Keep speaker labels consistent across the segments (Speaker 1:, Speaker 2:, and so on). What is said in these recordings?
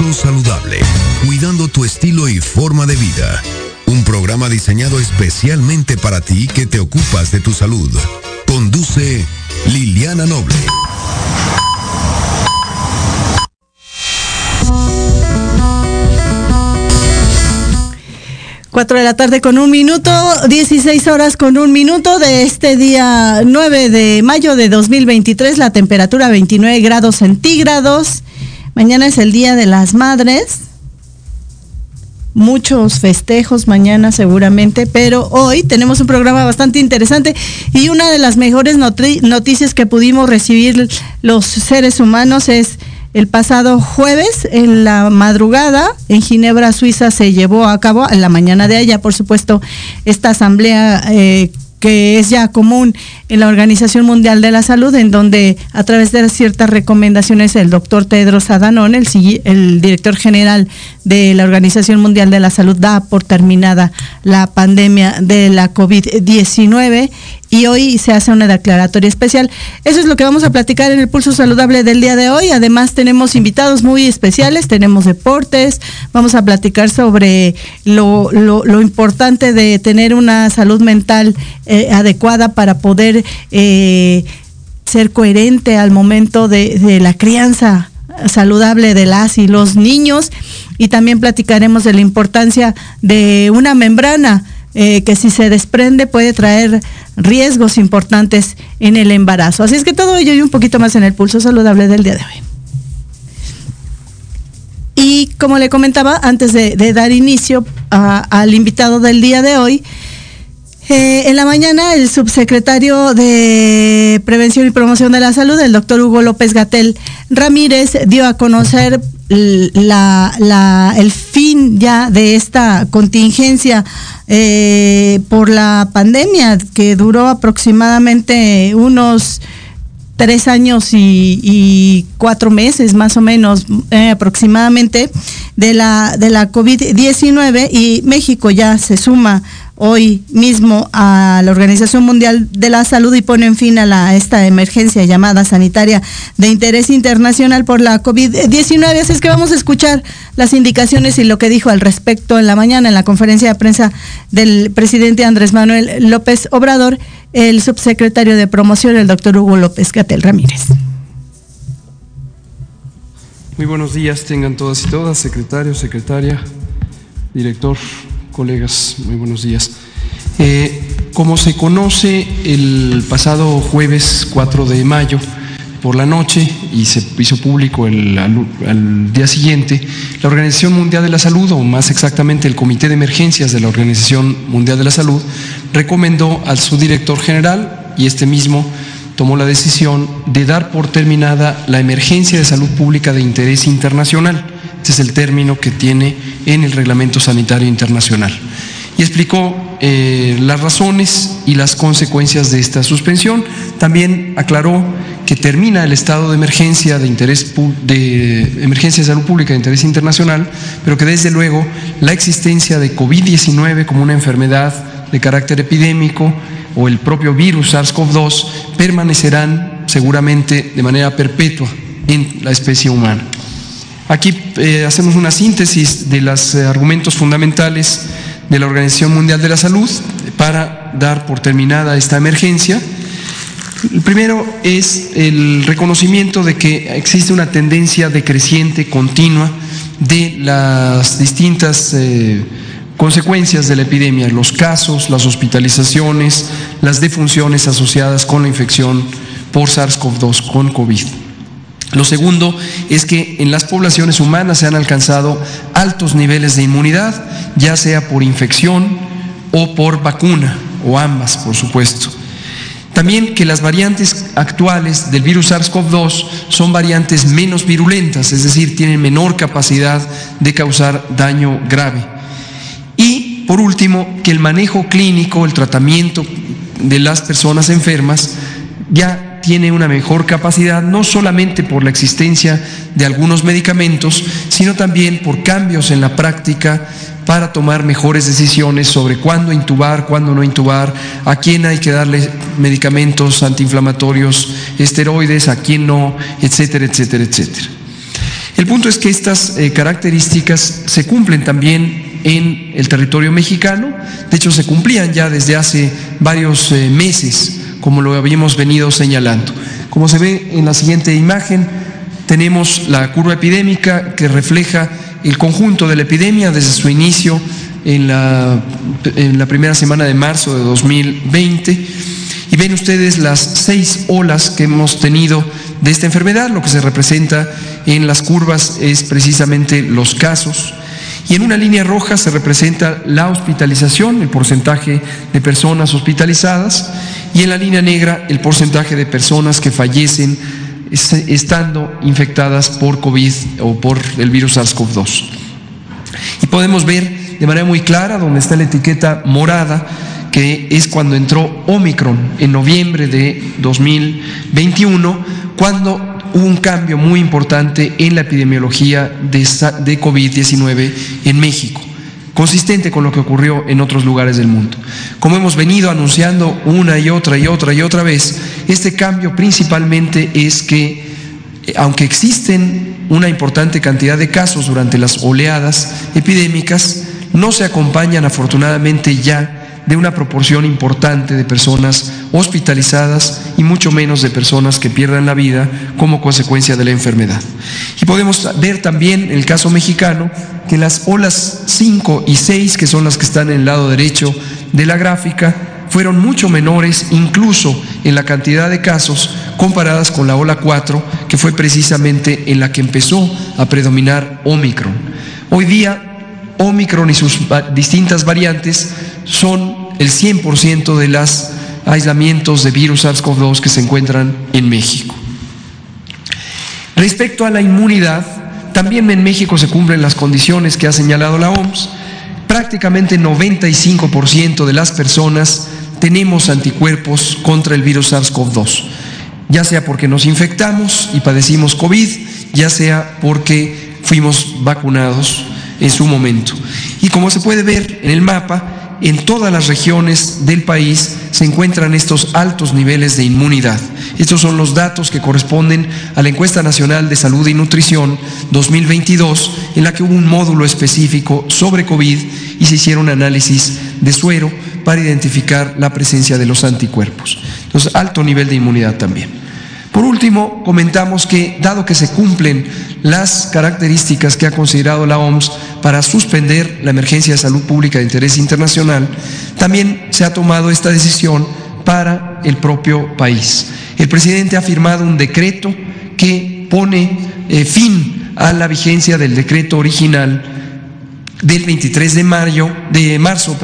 Speaker 1: Saludable, cuidando tu estilo y forma de vida. Un programa diseñado especialmente para ti que te ocupas de tu salud. Conduce Liliana Noble.
Speaker 2: Cuatro de la tarde con un minuto, 16 horas con un minuto de este día 9 de mayo de 2023, la temperatura 29 grados centígrados. Mañana es el Día de las Madres. Muchos festejos mañana seguramente, pero hoy tenemos un programa bastante interesante y una de las mejores noticias que pudimos recibir los seres humanos es el pasado jueves, en la madrugada, en Ginebra, Suiza, se llevó a cabo, en la mañana de allá, por supuesto, esta asamblea eh, que es ya común en la Organización Mundial de la Salud, en donde a través de ciertas recomendaciones el doctor Tedros Adhanom, el, el director general de la Organización Mundial de la Salud, da por terminada la pandemia de la COVID-19 y hoy se hace una declaratoria especial. Eso es lo que vamos a platicar en el Pulso Saludable del día de hoy. Además tenemos invitados muy especiales, tenemos deportes, vamos a platicar sobre lo, lo, importante de tener una salud mental eh, adecuada para poder eh, ser coherente al momento de, de la crianza saludable de las y los niños y también platicaremos de la importancia de una membrana eh, que si se desprende puede traer riesgos importantes en el embarazo. Así es que todo ello y un poquito más en el pulso saludable del día de hoy. Y como le comentaba, antes de, dar inicio al invitado del día de hoy, eh, en la mañana el subsecretario de Prevención y Promoción de la Salud, el doctor Hugo López Gatel Ramírez, dio a conocer el fin ya de esta contingencia eh, por la pandemia que duró aproximadamente unos tres años y, cuatro meses más o menos eh, aproximadamente de la de la COVID-19 y México ya se suma hoy mismo a la Organización Mundial de la Salud y ponen fin a, la, esta emergencia llamada sanitaria de interés internacional por la COVID-19. Así es que vamos a escuchar las indicaciones y lo que dijo al respecto en la mañana en la conferencia de prensa del presidente Andrés Manuel López Obrador, el subsecretario de promoción, el doctor Hugo López Gatel Ramírez.
Speaker 3: Muy buenos días, tengan todas y todas, secretario, secretaria, director colegas, muy buenos días. Eh, como se conoce, el pasado jueves 4 de mayo por la noche y se hizo público el, al, día siguiente, la Organización Mundial de la Salud, o más exactamente el Comité de Emergencias de la Organización Mundial de la Salud, recomendó al subdirector general y este mismo tomó la decisión de dar por terminada la emergencia de salud pública de interés internacional este es el término que tiene en el Reglamento Sanitario Internacional. Y explicó eh, las razones y las consecuencias de esta suspensión. También aclaró que termina el estado de emergencia de interés de emergencia de salud pública de interés internacional, pero que desde luego la existencia de COVID-19 como una enfermedad de carácter epidémico o el propio virus SARS-CoV-2 permanecerán seguramente de manera perpetua en la especie humana. Aquí eh, hacemos una síntesis de los eh, argumentos fundamentales de la Organización Mundial de la Salud para dar por terminada esta emergencia. El primero es el reconocimiento de que existe una tendencia decreciente continua de las distintas eh, consecuencias de la epidemia, los casos, las hospitalizaciones, las defunciones asociadas con la infección por SARS-CoV-2, con COVID. Lo segundo es que en las poblaciones humanas se han alcanzado altos niveles de inmunidad, ya sea por infección o por vacuna. o ambas, por supuesto. También que las variantes actuales del virus SARS-CoV-2 son variantes menos virulentas, es decir, tienen menor capacidad de causar daño grave. Y, por último, que el manejo clínico, el tratamiento de las personas enfermas ya tiene una mejor capacidad, no solamente por la existencia de algunos medicamentos, sino también por cambios en la práctica para tomar mejores decisiones sobre cuándo intubar, cuándo no intubar, a quién hay que darle medicamentos antiinflamatorios, esteroides, a quién no, etcétera, etcétera, etcétera. El punto es que estas eh, características se cumplen también en el territorio mexicano, de hecho se cumplían ya desde hace varios eh, meses, como lo habíamos venido señalando. Como se ve en la siguiente imagen, tenemos la curva epidémica que refleja el conjunto de la epidemia desde su inicio en la, en la primera semana de marzo de 2020. Y ven ustedes las seis olas que hemos tenido de esta enfermedad. Lo que se representa en las curvas es precisamente los casos. Y en una línea roja se representa la hospitalización, el porcentaje de personas hospitalizadas. Y en la línea negra el porcentaje de personas que fallecen estando infectadas por COVID o por el virus SARS-CoV-2. Y podemos ver de manera muy clara donde está la etiqueta morada, que es cuando entró Omicron en noviembre de 2021, cuando un cambio muy importante en la epidemiología de, de COVID-19 en México consistente con lo que ocurrió en otros lugares del mundo. Como hemos venido anunciando una y otra y otra y otra vez, este cambio principalmente es que, eh, aunque existen una importante cantidad de casos durante las oleadas epidémicas, no se acompañan afortunadamente ya de una proporción importante de personas hospitalizadas y mucho menos de personas que pierdan la vida como consecuencia de la enfermedad. Y podemos ver también en el caso mexicano que las olas 5 y 6, que son las que están en el lado derecho de la gráfica, fueron mucho menores incluso en la cantidad de casos comparadas con la ola 4, que fue precisamente en la que empezó a predominar Omicron. Hoy día Omicron y sus distintas variantes son el 100% de los aislamientos de virus SARS-CoV-2 que se encuentran en México. Respecto a la inmunidad, también en México se cumplen las condiciones que ha señalado la OMS. Prácticamente 95% de las personas tenemos anticuerpos contra el virus SARS-CoV-2, ya sea porque nos infectamos y padecimos COVID, ya sea porque fuimos vacunados en su momento. Y como se puede ver en el mapa, en todas las regiones del país se encuentran estos altos niveles de inmunidad. Estos son los datos que corresponden a la encuesta nacional de salud y nutrición 2022, en la que hubo un módulo específico sobre COVID y se hicieron análisis de suero para identificar la presencia de los anticuerpos. Entonces, alto nivel de inmunidad también. Por último, comentamos que, dado que se cumplen las características que ha considerado la OMS para suspender la emergencia de salud pública de interés internacional, también se ha tomado esta decisión para el propio país. El presidente ha firmado un decreto que pone eh, fin a la vigencia del decreto original del 23 de mayo de marzo,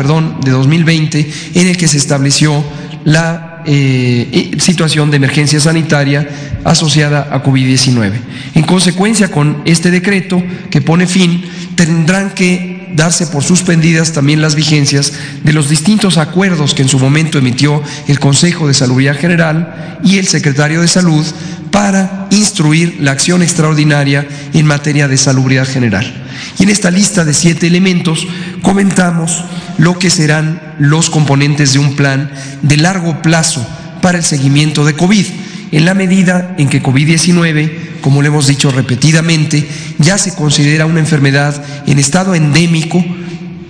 Speaker 3: de 2020 en el que se estableció la eh, situación de emergencia sanitaria asociada a COVID-19. En consecuencia, con este decreto que pone fin, tendrán que darse por suspendidas también las vigencias de los distintos acuerdos que en su momento emitió el Consejo de Salubridad General y el Secretario de Salud para instruir la acción extraordinaria en materia de salubridad general. Y en esta lista de siete elementos comentamos lo que serán los componentes de un plan de largo plazo para el seguimiento de COVID, en la medida en que COVID-19, como le hemos dicho repetidamente, ya se considera una enfermedad en estado endémico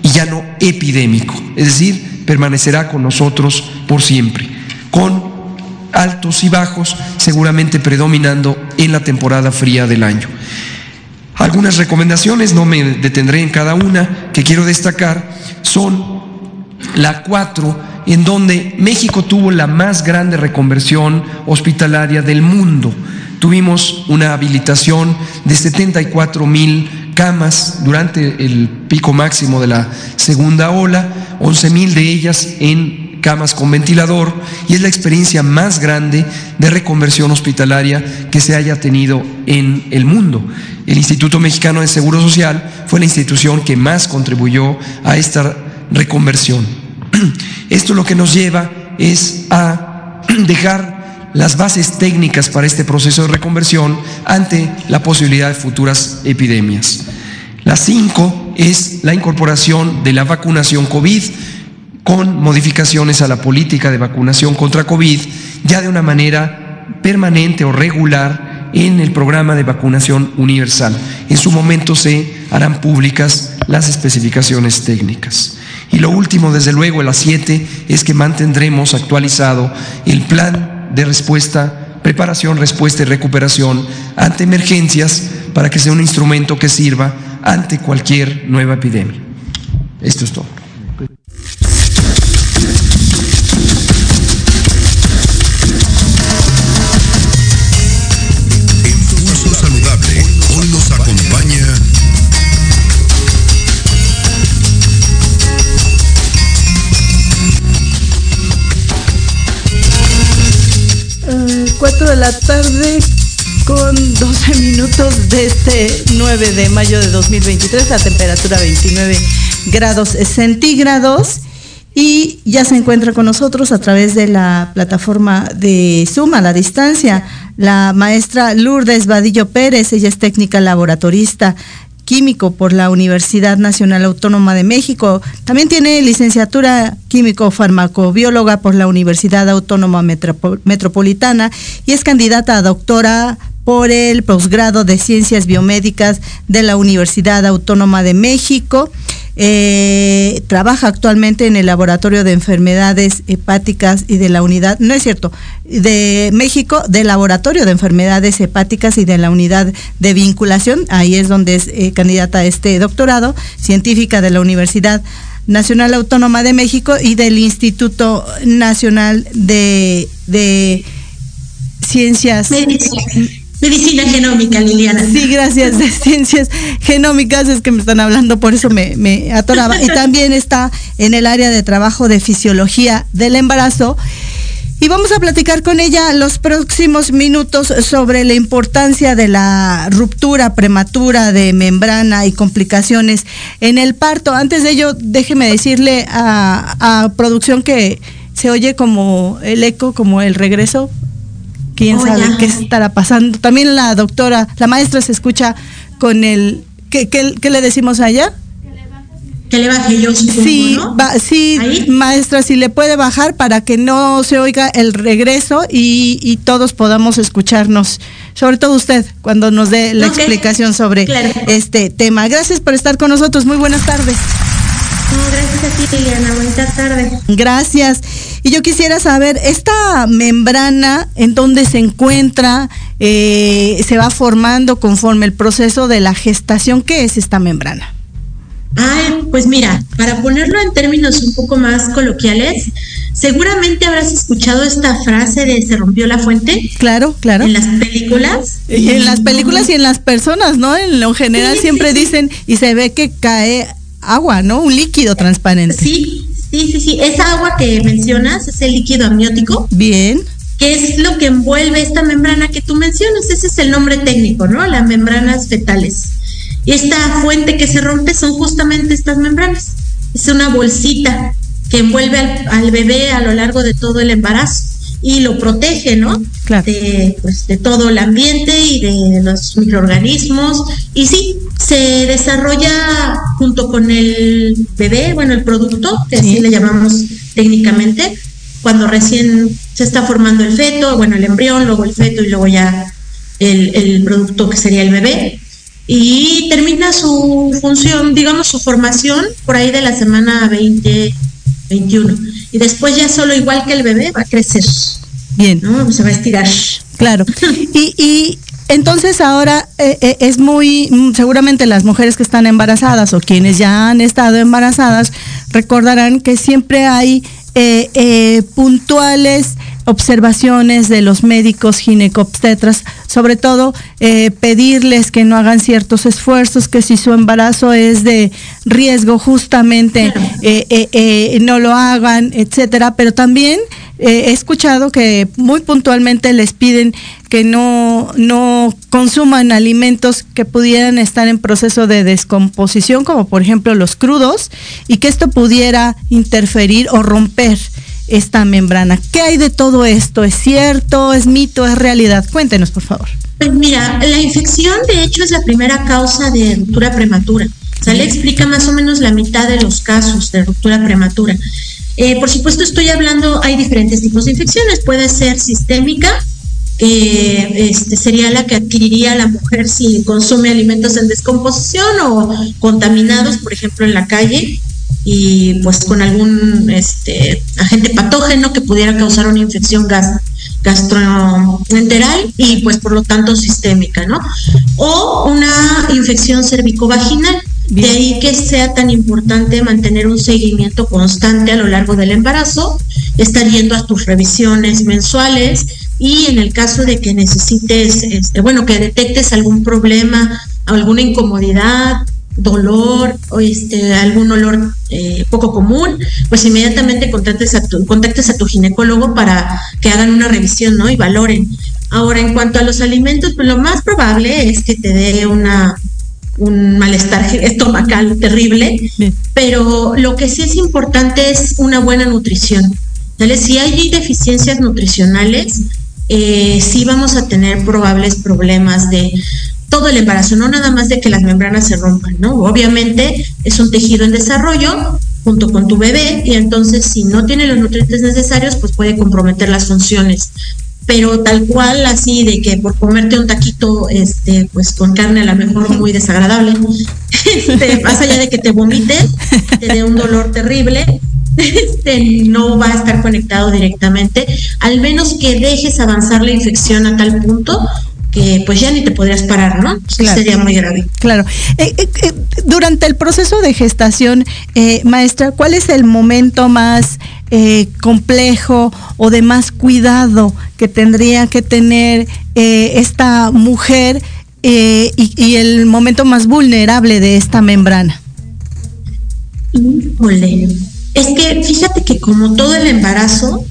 Speaker 3: y ya no epidémico, es decir, permanecerá con nosotros por siempre, con altos y bajos seguramente predominando en la temporada fría del año. Algunas recomendaciones, no me detendré en cada una, que quiero destacar, son la cuatro, en donde México tuvo la más grande reconversión hospitalaria del mundo. Tuvimos una habilitación de 74 mil camas durante el pico máximo de la segunda ola, 11 mil de ellas en camas con ventilador y es la experiencia más grande de reconversión hospitalaria que se haya tenido en el mundo. El Instituto Mexicano de Seguro Social fue la institución que más contribuyó a esta reconversión. Esto lo que nos lleva es a dejar las bases técnicas para este proceso de reconversión ante la posibilidad de futuras epidemias. La cinco es la incorporación de la vacunación COVID con modificaciones a la política de vacunación contra COVID ya de una manera permanente o regular en el programa de vacunación universal. En su momento se harán públicas las especificaciones técnicas. Y lo último, desde luego, las siete, es que mantendremos actualizado el plan de respuesta, preparación, respuesta y recuperación ante emergencias para que sea un instrumento que sirva ante cualquier nueva epidemia. Esto es todo.
Speaker 2: La tarde con 12 minutos de este 9 de mayo de 2023, la temperatura 29 grados centígrados. Y ya se encuentra con nosotros a través de la plataforma de Zoom a la distancia la maestra Lourdes Vadillo Pérez, ella es técnica laboratorista químico por la Universidad Nacional Autónoma de México. También tiene licenciatura químico-farmacobióloga por la Universidad Autónoma Metropolitana y es candidata a doctora por el posgrado de Ciencias Biomédicas de la Universidad Autónoma de México. Eh, trabaja actualmente en el Laboratorio de Enfermedades Hepáticas y de la Unidad, no es cierto, de México, del Laboratorio de Enfermedades Hepáticas y de la Unidad de Vinculación, ahí es donde es eh, candidata a este doctorado, científica de la Universidad Nacional Autónoma de México y del Instituto Nacional de, de Ciencias.
Speaker 4: Genómica, Liliana.
Speaker 2: Sí, gracias, de ciencias genómicas, es que me están hablando, por eso me, me atoraba. Y también está en el área de trabajo de fisiología del embarazo. Y vamos a platicar con ella los próximos minutos sobre la importancia de la ruptura prematura de membrana y complicaciones en el parto. Antes de ello, déjeme decirle a, a producción que se oye como el eco, como el regreso quién oh, sabe qué estará pasando. También la doctora, la maestra se escucha con el, ¿qué, qué, le decimos allá?
Speaker 4: Que le baje yo,
Speaker 2: sí, sí, maestra, si le puede bajar para que no se oiga el regreso y, y todos podamos escucharnos, sobre todo usted, cuando nos dé la explicación sobre este tema. Gracias por estar con nosotros, muy buenas tardes.
Speaker 4: Gracias a ti, Liliana, buenas tardes.
Speaker 2: Gracias. Y yo quisiera saber, esta membrana, ¿en dónde se encuentra? Eh, ¿Se va formando conforme el proceso de la gestación? ¿Qué es esta membrana?
Speaker 4: Ay, pues mira, para ponerlo en términos un poco más coloquiales, seguramente habrás escuchado esta frase de se rompió la fuente.
Speaker 2: Claro, claro.
Speaker 4: En las películas.
Speaker 2: Y en las películas y en las personas, ¿no? En lo general siempre dicen y se ve que cae agua, ¿no? Un líquido transparente.
Speaker 4: Sí, Sí, sí, sí. Esa agua que mencionas es el líquido amniótico.
Speaker 2: Bien.
Speaker 4: Que es lo que envuelve esta membrana que tú mencionas. Ese es el nombre técnico, ¿no? Las membranas fetales. Y esta fuente que se rompe son justamente estas membranas. Es una bolsita que envuelve al, bebé a lo largo de todo el embarazo y lo protege, ¿no?
Speaker 2: Claro.
Speaker 4: De, pues, de todo el ambiente y de los microorganismos. Y sí, se desarrolla junto con el bebé, bueno, el producto, que así le llamamos técnicamente, cuando recién se está formando el feto, bueno, el embrión, luego el feto y luego ya el, el producto que sería el bebé. Y termina su función, digamos, su formación por ahí de la semana 20, 21. Y después ya solo igual que el bebé va a crecer.
Speaker 2: Bien.
Speaker 4: ¿no? Se va a estirar.
Speaker 2: Claro. y, y entonces ahora eh, eh, es muy, mm, seguramente las mujeres que están embarazadas o quienes ya han estado embarazadas recordarán que siempre hay eh, puntuales observaciones de los médicos ginecobstetras, sobre todo eh, pedirles que no hagan ciertos esfuerzos, que si su embarazo es de riesgo justamente eh, no lo hagan, etcétera, pero también he escuchado que muy puntualmente les piden que no, no consuman alimentos que pudieran estar en proceso de descomposición, como por ejemplo los crudos, y que esto pudiera interferir o romper esta membrana. ¿Qué hay de todo esto? ¿Es cierto? ¿Es mito? ¿Es realidad? Cuéntenos, por favor.
Speaker 4: Pues mira, la infección de hecho es la primera causa de ruptura prematura. O sea, le explica más o menos la mitad de los casos de ruptura prematura. Eh, por supuesto, estoy hablando, hay diferentes tipos de infecciones. Puede ser sistémica, que este, sería la que adquiriría la mujer si consume alimentos en descomposición o contaminados, por ejemplo, en la calle y pues con algún este, agente patógeno que pudiera causar una infección gas, gastroenteral y pues por lo tanto sistémica, ¿no? O una infección cervicovaginal. De ahí que sea tan importante mantener un seguimiento constante a lo largo del embarazo, estar yendo a tus revisiones mensuales, y en el caso de que necesites, este, bueno, que detectes algún problema, alguna incomodidad, dolor o este, algún olor eh, poco común, pues inmediatamente contactes a, tu, contactes a tu ginecólogo para que hagan una revisión ¿no? y valoren. Ahora, en cuanto a los alimentos, pues lo más probable es que te dé una un malestar estomacal terrible, pero lo que sí es importante es una buena nutrición. Si hay deficiencias nutricionales, eh, sí vamos a tener probables problemas de todo el embarazo, no nada más de que las membranas se rompan, ¿no? Obviamente es un tejido en desarrollo junto con tu bebé y entonces si no tiene los nutrientes necesarios, pues puede comprometer las funciones. Pero tal cual así de que por comerte un taquito este pues con carne a lo mejor muy desagradable, este, más allá de que te vomiten, te dé un dolor terrible, este, no va a estar conectado directamente, al menos que dejes avanzar la infección a tal punto que pues ya ni te podrías parar, ¿no? Sería muy grave.
Speaker 2: Claro. Eh, eh, eh, durante el proceso de gestación, maestra, ¿cuál es el momento más complejo o de más cuidado que tendría que tener esta mujer y, y, el momento más vulnerable de esta membrana?
Speaker 4: Híjole es que fíjate que como todo el embarazo,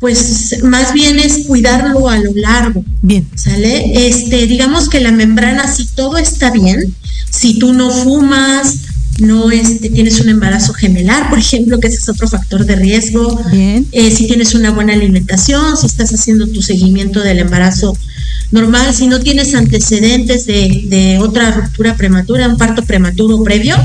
Speaker 4: pues más bien es cuidarlo a lo largo.
Speaker 2: Bien.
Speaker 4: ¿Sale? Este, digamos que la membrana, si todo está bien, si tú no fumas, no este, tienes un embarazo gemelar, por ejemplo, que ese es otro factor de riesgo.
Speaker 2: Bien.
Speaker 4: Eh, si tienes una buena alimentación, si estás haciendo tu seguimiento del embarazo normal, si no tienes antecedentes de, de otra ruptura prematura, un parto prematuro previo,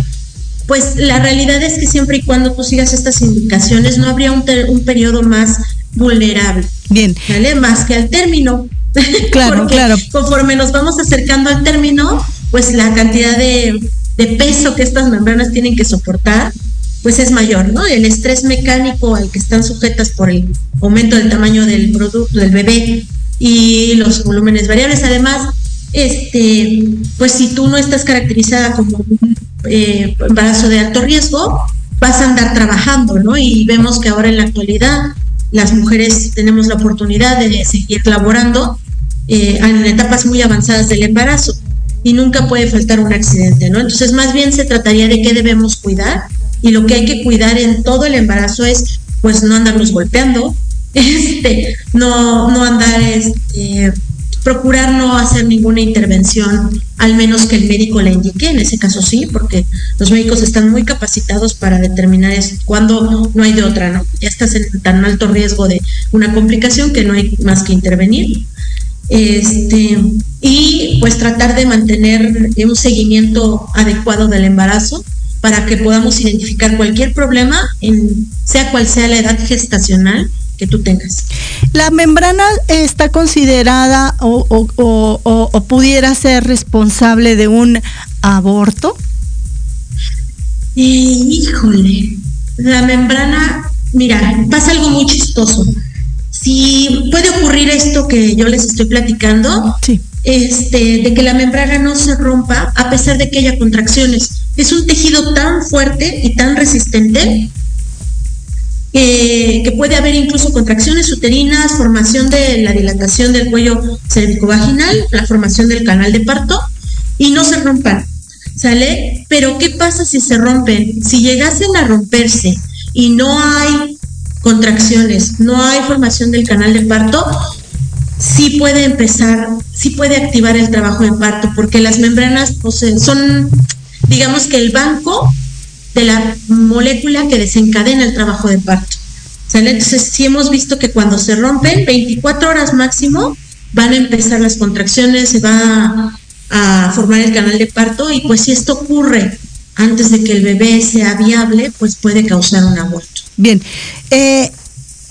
Speaker 4: pues la realidad es que siempre y cuando tú sigas estas indicaciones no habría un, un periodo más vulnerable.
Speaker 2: Bien.
Speaker 4: ¿Vale? Más que al término.
Speaker 2: Claro,
Speaker 4: Porque
Speaker 2: claro.
Speaker 4: Conforme nos vamos acercando al término, pues la cantidad de, de peso que estas membranas tienen que soportar, pues es mayor, ¿no? El estrés mecánico al que están sujetas por el aumento del tamaño del producto, del bebé y los volúmenes variables. Además, este, pues si tú no estás caracterizada como un eh, embarazo de alto riesgo, vas a andar trabajando, ¿no? Y vemos que ahora en la actualidad las mujeres tenemos la oportunidad de seguir laborando eh, en etapas muy avanzadas del embarazo y nunca puede faltar un accidente, ¿no? Entonces, más bien se trataría de qué debemos cuidar y lo que hay que cuidar en todo el embarazo es, pues, no andarnos golpeando, este, no, no andar, este, procurar no hacer ninguna intervención, al menos que el médico la indique, en ese caso sí, porque los médicos están muy capacitados para determinar cuándo no hay de otra, ¿no? Ya estás en tan alto riesgo de una complicación que no hay más que intervenir. Este, y pues tratar de mantener un seguimiento adecuado del embarazo para que podamos identificar cualquier problema, en, sea cual sea la edad gestacional, que tú tengas.
Speaker 2: ¿La membrana está considerada o, o, o, pudiera ser responsable de un aborto?
Speaker 4: Eh, híjole, la membrana, mira, pasa algo muy chistoso. Si puede ocurrir esto que yo les estoy platicando,
Speaker 2: sí.
Speaker 4: este, de que la membrana no se rompa a pesar de que haya contracciones. Es un tejido tan fuerte y tan resistente que puede haber incluso contracciones uterinas, formación de la dilatación del cuello cervicovaginal, la formación del canal de parto y no se rompan, ¿sale? Pero ¿qué pasa si se rompen? Si llegasen a romperse y no hay contracciones, no hay formación del canal de parto, sí puede empezar, sí puede activar el trabajo de parto, porque las membranas pues, son, digamos que el banco de la molécula que desencadena el trabajo de parto. Entonces, sí hemos visto que cuando se rompen, 24 horas máximo, van a empezar las contracciones, se va a, formar el canal de parto y pues si esto ocurre antes de que el bebé sea viable, pues puede causar un aborto.
Speaker 2: Bien, eh,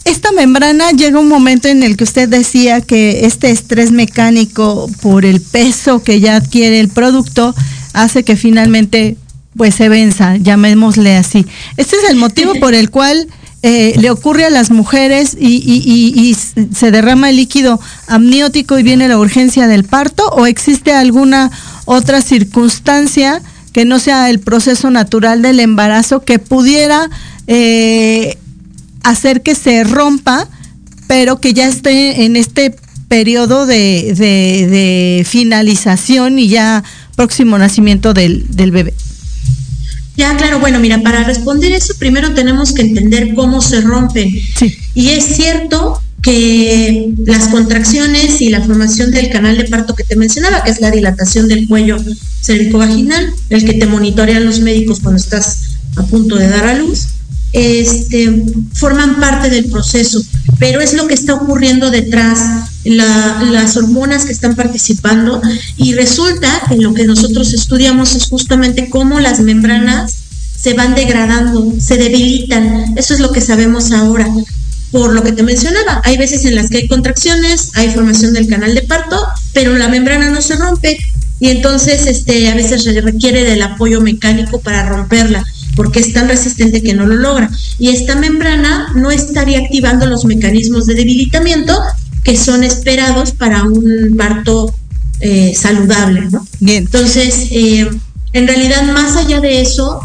Speaker 2: esta membrana llega un momento en el que usted decía que este estrés mecánico por el peso que ya adquiere el producto hace que finalmente pues se venza, llamémosle así. Este es el motivo por el cual eh, le ocurre a las mujeres y, se derrama el líquido amniótico y viene la urgencia del parto o existe alguna otra circunstancia que no sea el proceso natural del embarazo que pudiera eh, hacer que se rompa, pero que ya esté en este periodo de, finalización y ya próximo nacimiento del bebé.
Speaker 4: Ya, claro, bueno, mira, para responder eso primero tenemos que entender cómo se rompen. Y es cierto que las contracciones y la formación del canal de parto que te mencionaba, que es la dilatación del cuello cervicovaginal, el que te monitorean los médicos cuando estás a punto de dar a luz, este, forman parte del proceso, pero es lo que está ocurriendo detrás, las hormonas que están participando y resulta que lo que nosotros estudiamos es justamente cómo las membranas se van degradando, se debilitan, eso es lo que sabemos ahora. Por lo que te mencionaba, hay veces en las que hay contracciones, hay formación del canal de parto, pero la membrana no se rompe y entonces este, a veces requiere del apoyo mecánico para romperla porque es tan resistente que no lo logra. Y esta membrana no estaría activando los mecanismos de debilitamiento que son esperados para un parto eh, saludable, ¿no? Bien. Entonces, eh, en realidad, más allá de eso,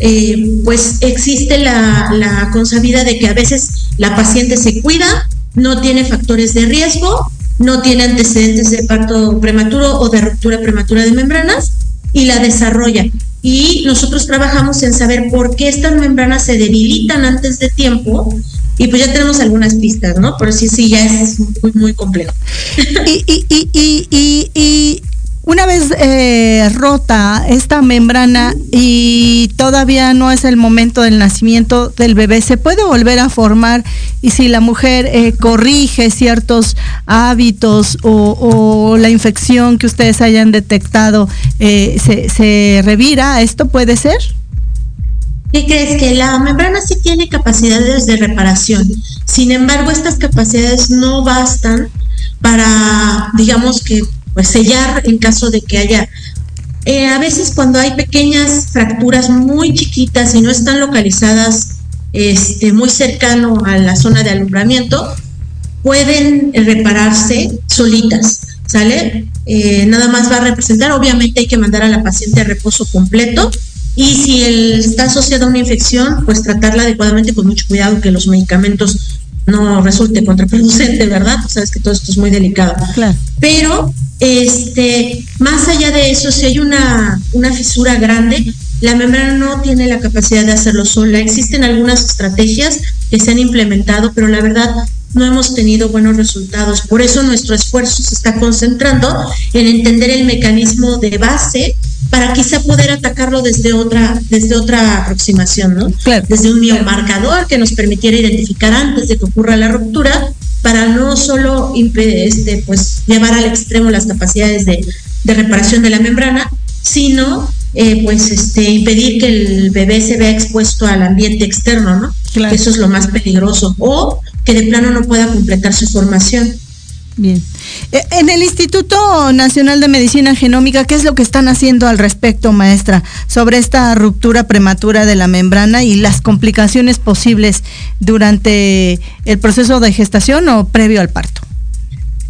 Speaker 4: eh, pues existe la, la consabida de que a veces la paciente se cuida, no tiene factores de riesgo, no tiene antecedentes de parto prematuro o de ruptura prematura de membranas y la desarrolla y nosotros trabajamos en saber por qué estas membranas se debilitan antes de tiempo y pues ya tenemos algunas pistas, ¿no? Pero sí, sí, ya es muy, muy complejo.
Speaker 2: y, y, y, y, una vez eh, rota esta membrana y todavía no es el momento del nacimiento del bebé, ¿se puede volver a formar? Y si la mujer eh, corrige ciertos hábitos o, la infección que ustedes hayan detectado, eh, se, se revira, ¿esto puede ser?
Speaker 4: ¿Qué crees? Que la membrana sí tiene capacidades de reparación. Sin embargo, estas capacidades no bastan para, digamos que pues sellar en caso de que haya eh, a veces cuando hay pequeñas fracturas muy chiquitas y no están localizadas este, muy cercano a la zona de alumbramiento, pueden repararse solitas, ¿sale? Eh, nada más va a representar, obviamente hay que mandar a la paciente a reposo completo y si está asociada a una infección, pues tratarla adecuadamente con mucho cuidado que los medicamentos no resulte contraproducente, ¿verdad? sabes que todo esto es muy delicado. Claro. Pero, este, más allá de eso, si hay una, una fisura grande, la membrana no tiene la capacidad de hacerlo sola. Existen algunas estrategias que se han implementado, pero la verdad no hemos tenido buenos resultados. Por eso nuestro esfuerzo se está concentrando en entender el mecanismo de base para quizá poder atacarlo desde otra, desde otra aproximación, ¿no? Desde un biomarcador que nos permitiera identificar antes de que ocurra la ruptura, para no solo este, pues, llevar al extremo las capacidades de, reparación de la membrana, sino eh, pues este, impedir que el bebé se vea expuesto al ambiente externo, ¿no? eso es lo más peligroso. O que de plano no pueda completar su formación.
Speaker 2: Bien. Eh, en el Instituto Nacional de Medicina Genómica, ¿qué es lo que están haciendo al respecto, maestra, sobre esta ruptura prematura de la membrana y las complicaciones posibles durante el proceso de gestación o previo al parto?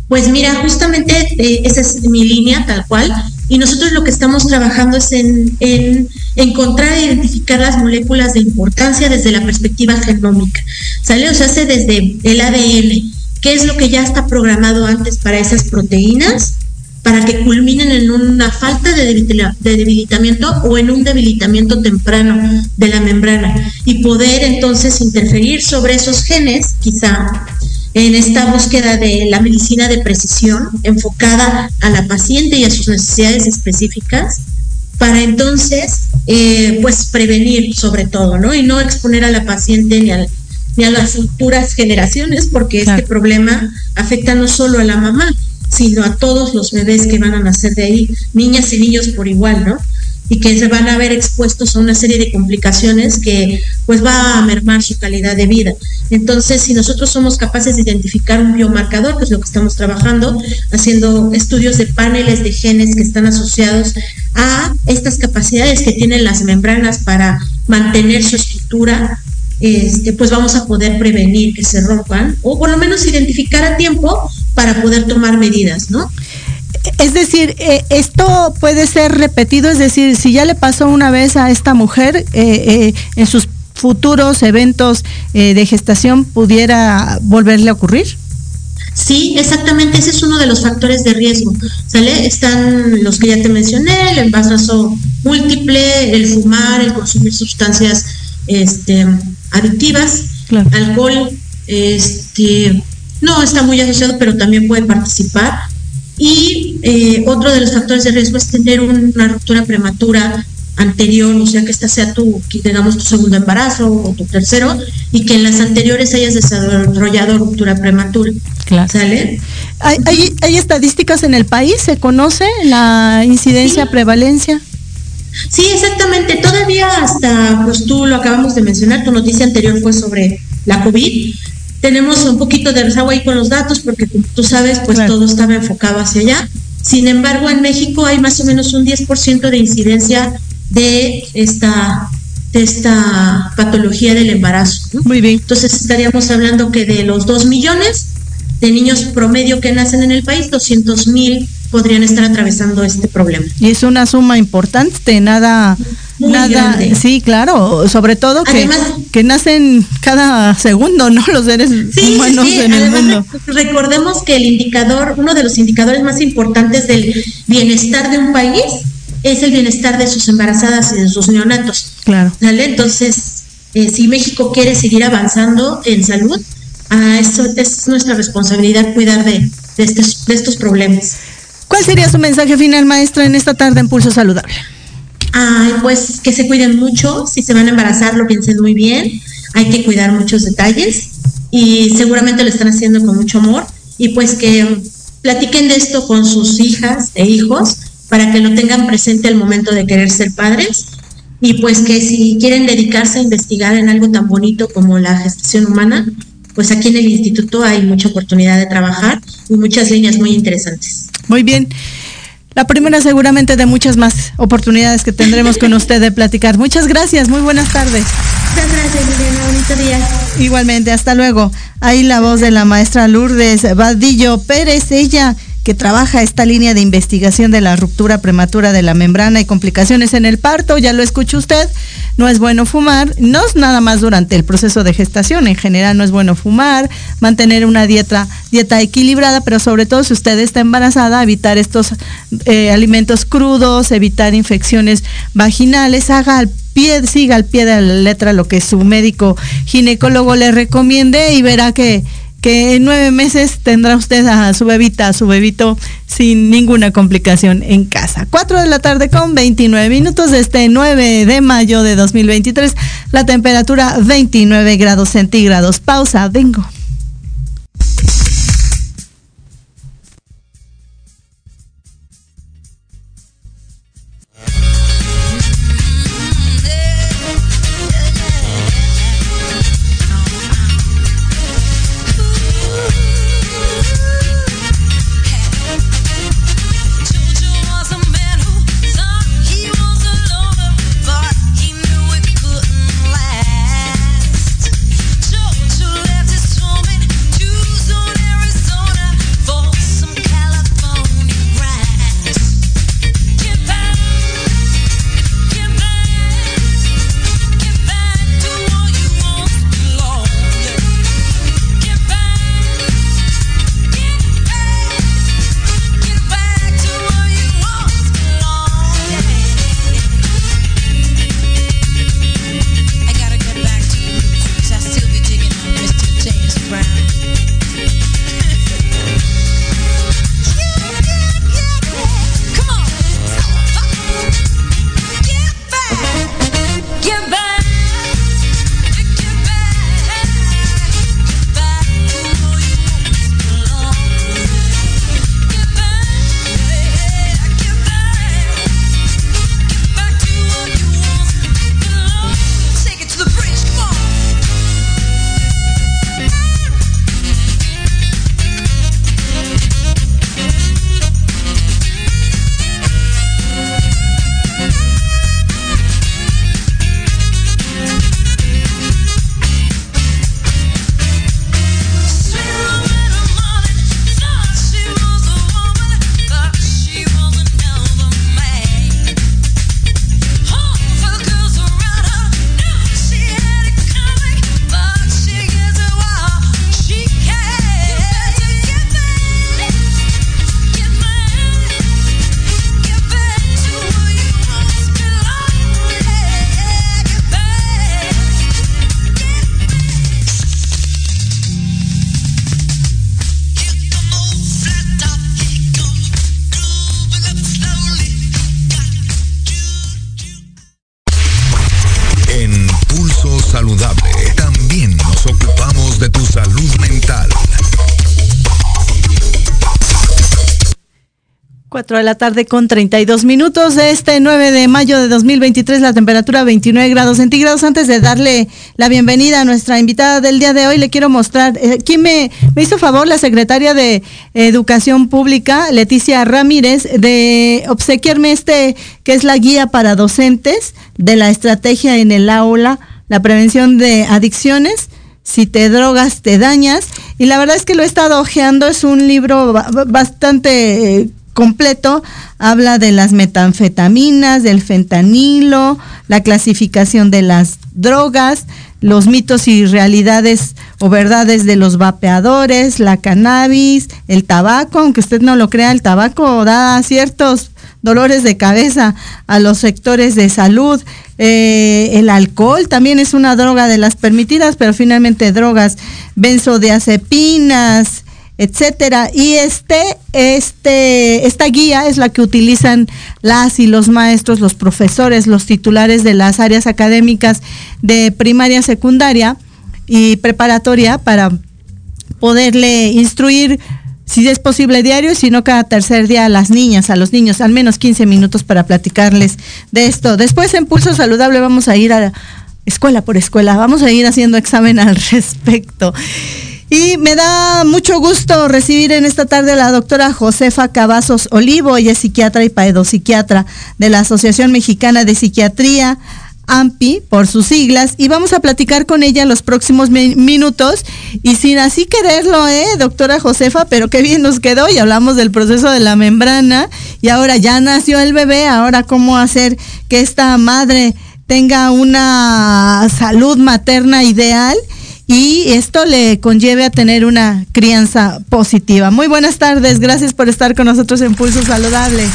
Speaker 4: Pues mira, justamente eh, esa es mi línea tal cual. Y nosotros lo que estamos trabajando es en, encontrar e identificar las moléculas de importancia desde la perspectiva genómica. ¿Sale? O sea, hace desde el ADN, qué es lo que ya está programado antes para esas proteínas, para que culminen en una falta de debilitamiento o en un debilitamiento temprano de la membrana y poder entonces interferir sobre esos genes, quizá en esta búsqueda de la medicina de precisión enfocada a la paciente y a sus necesidades específicas para entonces eh, pues prevenir sobre todo, ¿no? Y no exponer a la paciente ni, ni a las futuras generaciones porque este problema afecta no solo a la mamá, sino a todos los bebés que van a nacer de ahí, niñas y niños por igual, ¿no? Y que se van a ver expuestos a una serie de complicaciones que pues va a mermar su calidad de vida. Entonces, si nosotros somos capaces de identificar un biomarcador, que es lo que estamos trabajando, haciendo estudios de paneles de genes que están asociados a estas capacidades que tienen las membranas para mantener su estructura, este, pues vamos a poder prevenir que se rompan o por lo menos identificar a tiempo para poder tomar medidas, ¿no?
Speaker 2: Es decir, eh, esto puede ser repetido, es decir, si ya le pasó una vez a esta mujer, eh, eh, en sus futuros eventos de gestación pudiera volverle a ocurrir.
Speaker 4: Sí, exactamente, ese es uno de los factores de riesgo. ¿Sale? Están los que ya te mencioné, el embarazo múltiple, el fumar, el consumir sustancias este, adictivas, alcohol, este, no está muy asociado, pero también puede participar. Y eh, otro de los factores de riesgo es tener una ruptura prematura anterior, o sea que esta sea tu, digamos, tu segundo embarazo o tu tercero, y que en las anteriores hayas desarrollado ruptura prematura. Claro. ¿Sale?
Speaker 2: ¿Hay, hay, estadísticas en el país? ¿Se conoce la incidencia, prevalencia?
Speaker 4: Sí, exactamente. Todavía hasta, pues tú lo acabamos de mencionar, tu noticia anterior fue sobre la COVID. Tenemos un poquito de rezago ahí con los datos porque como tú sabes, pues todo estaba enfocado hacia allá. Sin embargo, en México hay más o menos un 10% de incidencia de esta de esta patología del embarazo.
Speaker 2: Muy bien.
Speaker 4: Entonces estaríamos hablando que de los 2 millones de niños promedio que nacen en el país, 200 mil podrían estar atravesando este problema.
Speaker 2: Y es una suma importante, nada, nada, sí, claro, sobre todo que, que nacen cada segundo, ¿no? Los seres humanos en el mundo.
Speaker 4: Recordemos que el indicador, uno de los indicadores más importantes del bienestar de un país es el bienestar de sus embarazadas y de sus neonatos.
Speaker 2: Claro.
Speaker 4: Entonces, eh, si México quiere seguir avanzando en salud, ah, eso es nuestra responsabilidad cuidar de, de, estos, de estos problemas.
Speaker 2: ¿Cuál sería su mensaje final, maestra, en esta tarde en Pulso Saludable?
Speaker 4: Ay, pues que se cuiden mucho, si se van a embarazar lo piensen muy bien, hay que cuidar muchos detalles y seguramente lo están haciendo con mucho amor y pues que platiquen de esto con sus hijas e hijos para que lo tengan presente al momento de querer ser padres y pues que si quieren dedicarse a investigar en algo tan bonito como la gestación humana, pues aquí en el instituto hay mucha oportunidad de trabajar y muchas líneas muy interesantes.
Speaker 2: Muy bien. La primera seguramente de muchas más oportunidades que tendremos con usted de platicar. Muchas gracias, muy buenas tardes.
Speaker 4: Muchas gracias, Liliana. Bonito día.
Speaker 2: Igualmente, hasta luego. Ahí la voz de la maestra Lourdes Vadillo Pérez, ella que trabaja esta línea de investigación de la ruptura prematura de la membrana y complicaciones en el parto. Ya lo escuchó usted, no es bueno fumar, no es nada más durante el proceso de gestación, en general no es bueno fumar, mantener una dieta, dieta equilibrada, pero sobre todo si usted está embarazada, evitar estos eh, alimentos crudos, evitar infecciones vaginales, haga al pie, siga al pie de la letra lo que su médico ginecólogo le recomiende y verá que que en nueve meses tendrá usted a su bebita, a su bebito sin ninguna complicación en casa. Cuatro de la tarde con 29 minutos de este 9 de mayo de 2023. La temperatura 29 grados centígrados. Pausa, vengo. 4 de la tarde con 32 minutos este 9 de mayo de 2023, la temperatura 29 grados centígrados. Antes de darle la bienvenida a nuestra invitada del día de hoy, le quiero mostrar, eh, aquí me, me hizo favor la secretaria de Educación Pública, Leticia Ramírez, de obsequiarme este, que es la guía para docentes de la estrategia en el aula, la prevención de adicciones. Si te drogas te dañas. Y la verdad es que lo he estado ojeando es un libro bastante eh, completo habla de las metanfetaminas, del fentanilo, la clasificación de las drogas, los mitos y realidades o verdades de los vapeadores, la cannabis, el tabaco, aunque usted no lo crea, el tabaco da ciertos dolores de cabeza a los sectores de salud. Eh, el alcohol también es una droga de las permitidas, pero finalmente drogas benzodiazepinas, etcétera. Y este, este, esta guía es la que utilizan las y los maestros, los profesores, los titulares de las áreas académicas de primaria, secundaria y preparatoria para poderle instruir si es posible diario y si no cada tercer día a las niñas, a los niños, al menos 15 minutos para platicarles de esto. Después en Pulso Saludable vamos a ir a escuela por escuela, vamos a ir haciendo examen al respecto. Y me da mucho gusto recibir en esta tarde a la doctora Josefa Cavazos Olivo, ella es psiquiatra y paedopsiquiatra de la Asociación Mexicana de Psiquiatría, AMPI, por sus siglas, y vamos a platicar con ella los próximos minutos. Y sin así quererlo, ¿eh, doctora Josefa? Pero qué bien nos quedó. Y hablamos del proceso de la membrana. Y ahora ya nació el bebé, ahora cómo hacer que esta madre tenga una salud materna ideal y esto le conlleve a tener una crianza positiva. Muy buenas tardes, gracias por estar con nosotros en Pulso Saludable.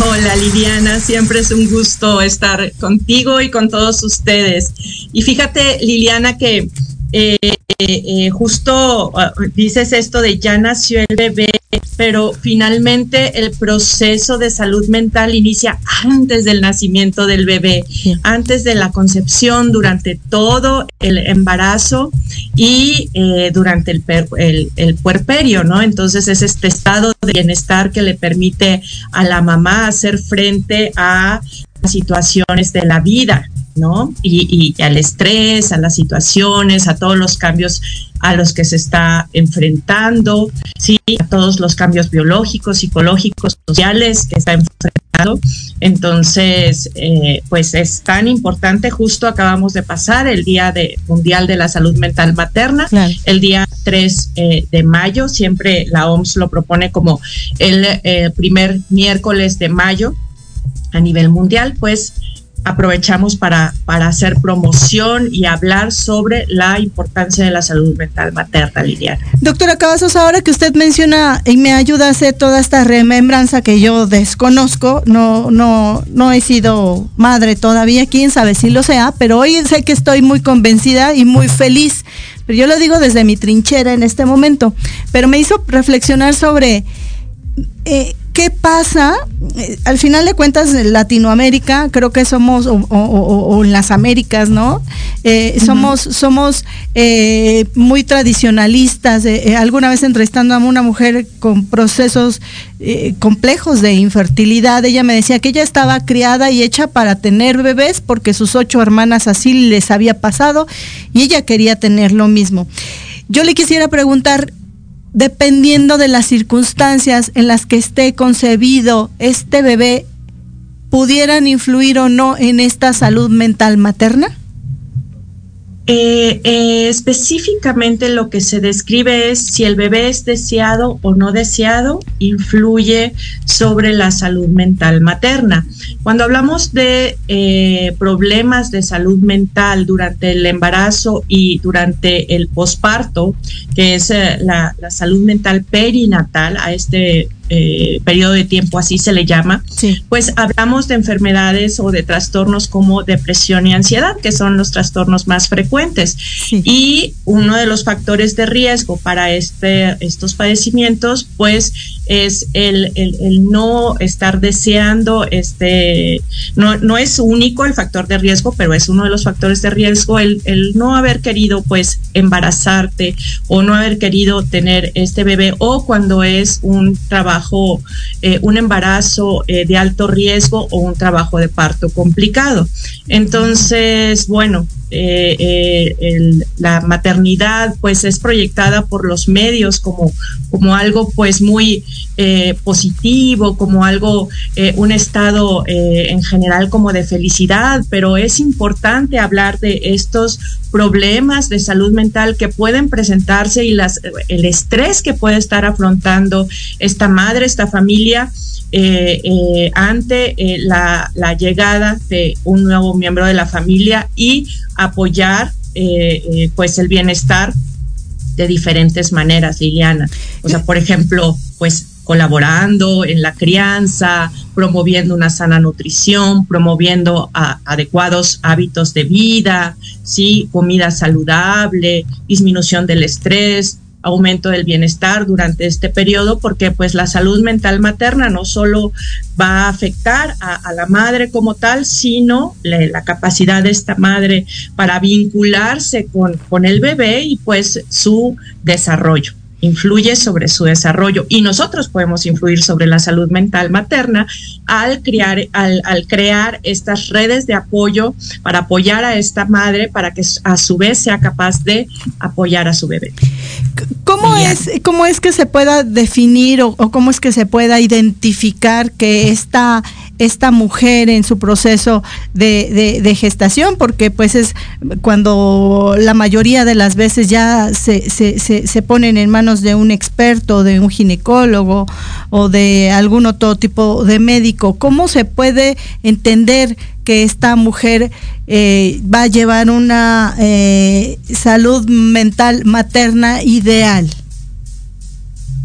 Speaker 5: Hola Liliana, siempre es un gusto estar contigo y con todos ustedes. Y fíjate Liliana que eh, eh, justo ah, dices esto de ya nació el bebé, pero finalmente el proceso de salud mental inicia antes del nacimiento del bebé, antes de la concepción, durante todo el embarazo y eh, durante el, el, el, puerperio, ¿no? Entonces es este estado de bienestar que le permite a la mamá hacer frente a situaciones de la vida, ¿no? Y, al estrés, a las situaciones, a todos los cambios a los que se está enfrentando, sí, a todos los cambios biológicos, psicológicos, sociales que está enfrentando. Entonces, eh, pues es tan importante, justo acabamos de pasar el Día de, Mundial de la Salud Mental Materna, el día 3 eh, de mayo, siempre la OMS lo propone como el eh, primer miércoles de mayo a nivel mundial, pues aprovechamos para, para hacer promoción y hablar sobre la importancia de la salud mental materna, Liliana.
Speaker 2: Doctora Cavazos, ahora que usted menciona y me ayuda a hacer toda esta remembranza que yo desconozco, no, no, no he sido madre todavía, quién sabe si lo sea, pero hoy sé que estoy muy convencida y muy feliz. Pero yo lo digo desde mi trinchera en este momento. Pero me hizo reflexionar sobre eh, ¿qué pasa? Eh, al final de cuentas, en Latinoamérica, creo que somos, o, en las Américas, ¿no? Eh, somos somos eh, muy tradicionalistas. alguna vez entrevistando a una mujer con procesos complejos de infertilidad, ella me decía que ella estaba criada y hecha para tener bebés porque sus ocho hermanas así les había pasado y ella quería tener lo mismo. Yo le quisiera preguntar, dependiendo de las circunstancias en las que esté concebido este bebé, pudieran influir o no en esta salud mental materna?
Speaker 5: Eh, eh, específicamente lo que se describe es si el bebé es deseado o no deseado, influye sobre la salud mental materna. Cuando hablamos de eh, problemas de salud mental durante el embarazo y durante el posparto, que es la, la salud mental perinatal, a este eh, periodo de tiempo, así se le llama, pues hablamos de enfermedades o de trastornos como depresión y ansiedad, que son los trastornos más frecuentes. Y uno de los factores de riesgo para este, estos padecimientos, pues es el, no estar deseando, este, no, no es único el factor de riesgo, pero es uno de los factores de riesgo, el, el no haber querido pues embarazarte o no haber querido tener este bebé o cuando es un trabajo, eh, un embarazo eh, de alto riesgo o un trabajo de parto complicado. Entonces, bueno, eh, la maternidad pues es proyectada por los medios como, como algo pues muy positivo, como algo, un estado en general como de felicidad, pero es importante hablar de estos problemas de salud mental que pueden presentarse y las, el estrés que puede estar afrontando esta madre, esta familia. Eh, eh, ante eh, la, la, llegada de un nuevo miembro de la familia y apoyar pues el bienestar de diferentes maneras, Liliana. O sea, por ejemplo, pues colaborando en la crianza, promoviendo una sana nutrición, promoviendo adecuados hábitos de vida, sí, comida saludable, disminución del estrés, aumento del bienestar durante este periodo, porque pues la salud mental materna no solo va a afectar a, la madre como tal, sino la, capacidad de esta madre para vincularse con, con el bebé y pues su desarrollo influye sobre su desarrollo y nosotros podemos influir sobre la salud mental materna al crear, al, crear estas redes de apoyo para apoyar a esta madre para que a su vez sea capaz de apoyar a su bebé.
Speaker 2: ¿Cómo es, cómo es que se pueda definir o, o cómo es que se pueda identificar que esta esta mujer en su proceso de, de, gestación, porque pues es cuando la mayoría de las veces ya se, se, se, ponen en manos de un experto, de un ginecólogo o de algún otro tipo de médico. ¿Cómo se puede entender que esta mujer eh, va a llevar una eh, salud mental materna ideal?